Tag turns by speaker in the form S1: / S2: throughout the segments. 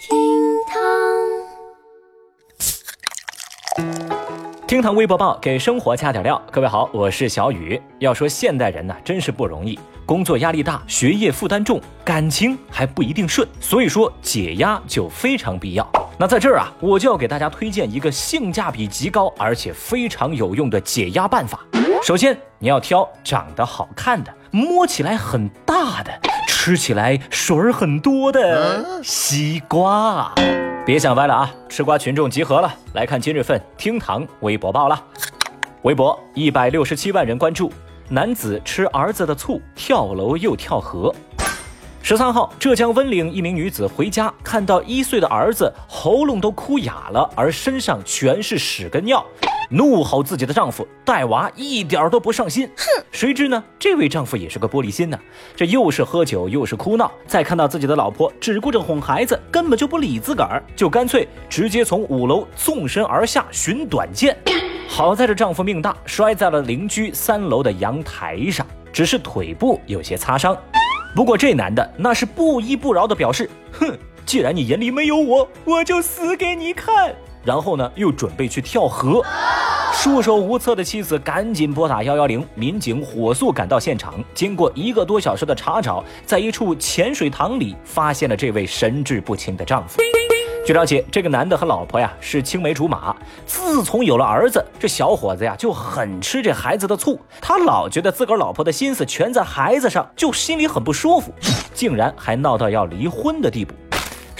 S1: 厅堂厅堂微博报给生活加点料。各位好，我是小雨。要说现代人呢，真是不容易，工作压力大，学业负担重，感情还不一定顺，所以说解压就非常必要。那在这儿啊，我就要给大家推荐一个性价比极高而且非常有用的解压办法。首先，你要挑长得好看的，摸起来很大的，吃起来水儿很多的西瓜。别想歪了啊！吃瓜群众集合了，来看今日份厅堂微博报了。微博一百六十七万人关注，男子吃儿子的醋跳楼又跳河。十三号，浙江温岭一名女子回家，看到一岁的儿子喉咙都哭哑了，而身上全是屎跟尿。怒吼自己的丈夫带娃一点都不上心，哼！谁知呢，这位丈夫也是个玻璃心呢，这又是喝酒又是哭闹，再看到自己的老婆只顾着哄孩子，根本就不理自个儿，就干脆直接从五楼纵身而下寻短见。好在这丈夫命大，摔在了邻居三楼的阳台上，只是腿部有些擦伤。不过这男的那是不依不饶的表示，哼，既然你眼里没有我，我就死给你看。然后呢，又准备去跳河。束手无策的妻子赶紧拨打幺幺零，民警火速赶到现场。经过一个多小时的查找，在一处浅水塘里发现了这位神志不清的丈夫。据了解，这个男的和老婆呀是青梅竹马。自从有了儿子，这小伙子呀就很吃这孩子的醋。他老觉得自个儿老婆的心思全在孩子上，就心里很不舒服，竟然还闹到要离婚的地步。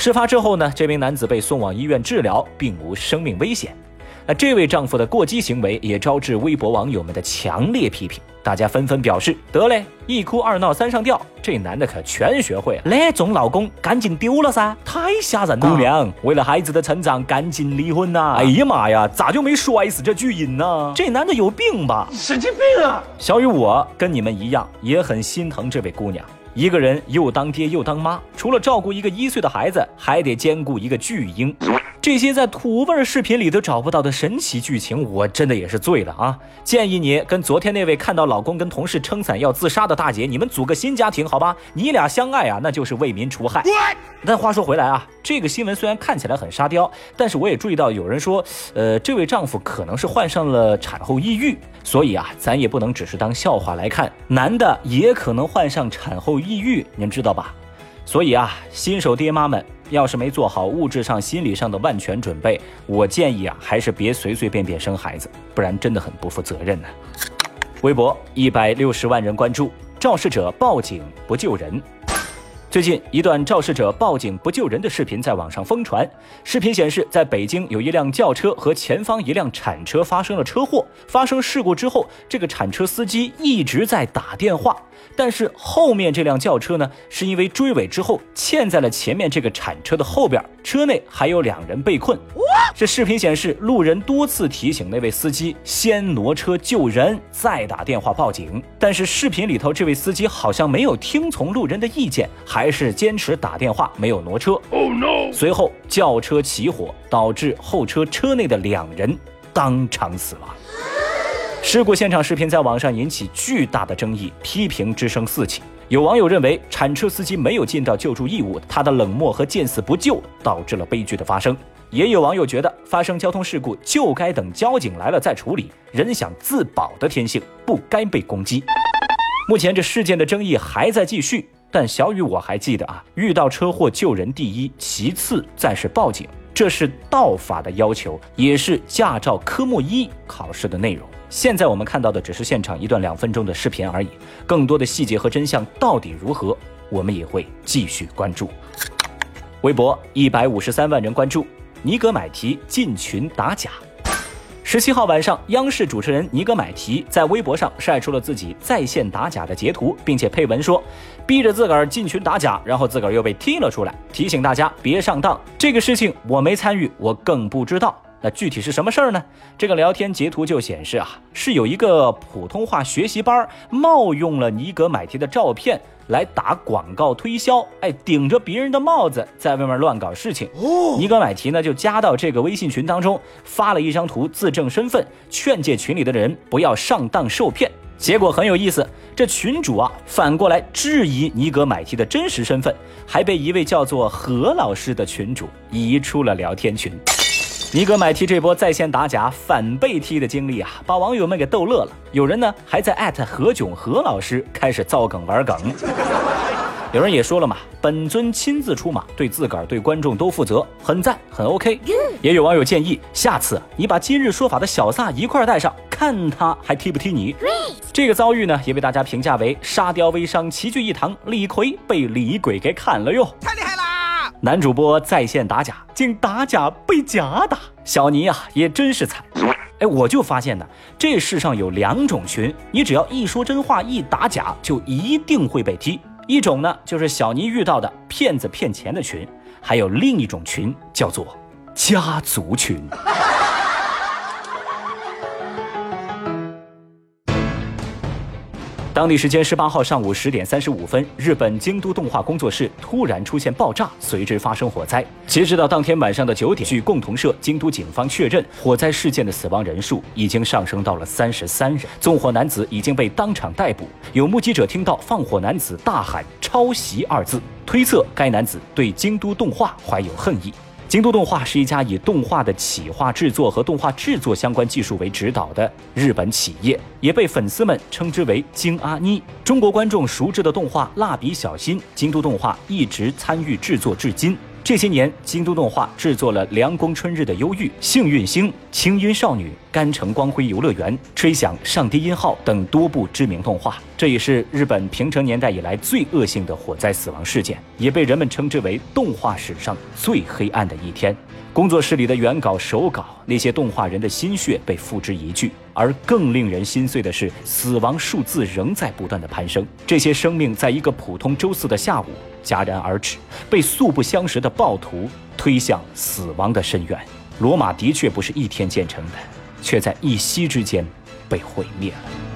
S1: 事发之后呢，这名男子被送往医院治疗，并无生命危险。那这位丈夫的过激行为也招致微博网友们的强烈批评，大家纷纷表示：得嘞，一哭二闹三上吊，这男的可全学会了。那种老公赶紧丢了噻，太吓人了。姑娘，为了孩子的成长，赶紧离婚呐！哎呀妈呀，咋就没摔死这巨婴呢？这男的有病吧？
S2: 神经病啊！
S1: 小雨，我跟你们一样，也很心疼这位姑娘。一个人又当爹又当妈，除了照顾一个一岁的孩子，还得兼顾一个巨婴。这些在土味视频里都找不到的神奇剧情，我真的也是醉了啊！建议你跟昨天那位看到老公跟同事撑伞要自杀的大姐，你们组个新家庭好吧？你俩相爱啊，那就是为民除害。但话说回来啊，这个新闻虽然看起来很沙雕，但是我也注意到有人说，呃，这位丈夫可能是患上了产后抑郁，所以啊，咱也不能只是当笑话来看，男的也可能患上产后抑郁，您知道吧？所以啊，新手爹妈们。要是没做好物质上、心理上的万全准备，我建议啊，还是别随随便便生孩子，不然真的很不负责任呢。微博一百六十万人关注，肇事者报警不救人。最近一段肇事者报警不救人的视频在网上疯传。视频显示，在北京有一辆轿车和前方一辆铲车发生了车祸。发生事故之后，这个铲车司机一直在打电话。但是后面这辆轿车呢，是因为追尾之后嵌在了前面这个铲车的后边，车内还有两人被困。这视频显示，路人多次提醒那位司机先挪车救人，再打电话报警。但是视频里头这位司机好像没有听从路人的意见，还是坚持打电话，没有挪车。随后轿车起火，导致后车车内的两人当场死亡。事故现场视频在网上引起巨大的争议，批评之声四起。有网友认为，铲车司机没有尽到救助义务，他的冷漠和见死不救导致了悲剧的发生。也有网友觉得，发生交通事故就该等交警来了再处理，人想自保的天性不该被攻击。目前这事件的争议还在继续，但小雨我还记得啊，遇到车祸救人第一，其次再是报警，这是道法的要求，也是驾照科目一考试的内容。现在我们看到的只是现场一段两分钟的视频而已，更多的细节和真相到底如何，我们也会继续关注。微博一百五十三万人关注，尼格买提进群打假。十七号晚上，央视主持人尼格买提在微博上晒出了自己在线打假的截图，并且配文说，逼着自个儿进群打假，然后自个儿又被踢了出来，提醒大家别上当。这个事情我没参与，我更不知道。那具体是什么事儿呢？这个聊天截图就显示啊，是有一个普通话学习班冒用了尼格买提的照片来打广告推销，哎，顶着别人的帽子在外面乱搞事情。尼格买提呢就加到这个微信群当中，发了一张图自证身份，劝诫群里的人不要上当受骗。结果很有意思，这群主啊反过来质疑尼格买提的真实身份，还被一位叫做何老师的群主移出了聊天群。尼格买提这波在线打假反被踢的经历啊，把网友们给逗乐了。有人呢还在艾特何炅何老师开始造梗玩梗。有人也说了嘛，本尊亲自出马，对自个儿对观众都负责，很赞，很 OK。也有网友建议，下次你把今日说法的小撒一块带上，看他还踢不踢你。这个遭遇呢，也被大家评价为沙雕微商齐聚一堂，李逵被李鬼给砍了哟，太厉害啦！男主播在线打假，竟打假被假打，小尼啊也真是惨。哎，我就发现呢，这世上有两种群，你只要一说真话，一打假，就一定会被踢。一种呢，就是小尼遇到的骗子骗钱的群，还有另一种群叫做家族群。当地时间十八号上午十点三十五分，日本京都动画工作室突然出现爆炸，随之发生火灾。截止到当天晚上的九点，据共同社京都警方确认，火灾事件的死亡人数已经上升到了三十三人，纵火男子已经被当场逮捕。有目击者听到放火男子大喊“抄袭”二字，推测该男子对京都动画怀有恨意。京都动画是一家以动画的企划制作和动画制作相关技术为指导的日本企业，也被粉丝们称之为“京阿妮”。中国观众熟知的动画《蜡笔小新》，京都动画一直参与制作至今。这些年，京都动画制作了《凉宫春日的忧郁》《幸运星》《轻音少女》《甘城光辉游乐园》《吹响上低音号》等多部知名动画。这也是日本平成年代以来最恶性的火灾死亡事件，也被人们称之为动画史上最黑暗的一天。工作室里的原稿、手稿，那些动画人的心血被付之一炬。而更令人心碎的是，死亡数字仍在不断的攀升。这些生命在一个普通周四的下午戛然而止，被素不相识的暴徒推向死亡的深渊。罗马的确不是一天建成的，却在一夕之间被毁灭了。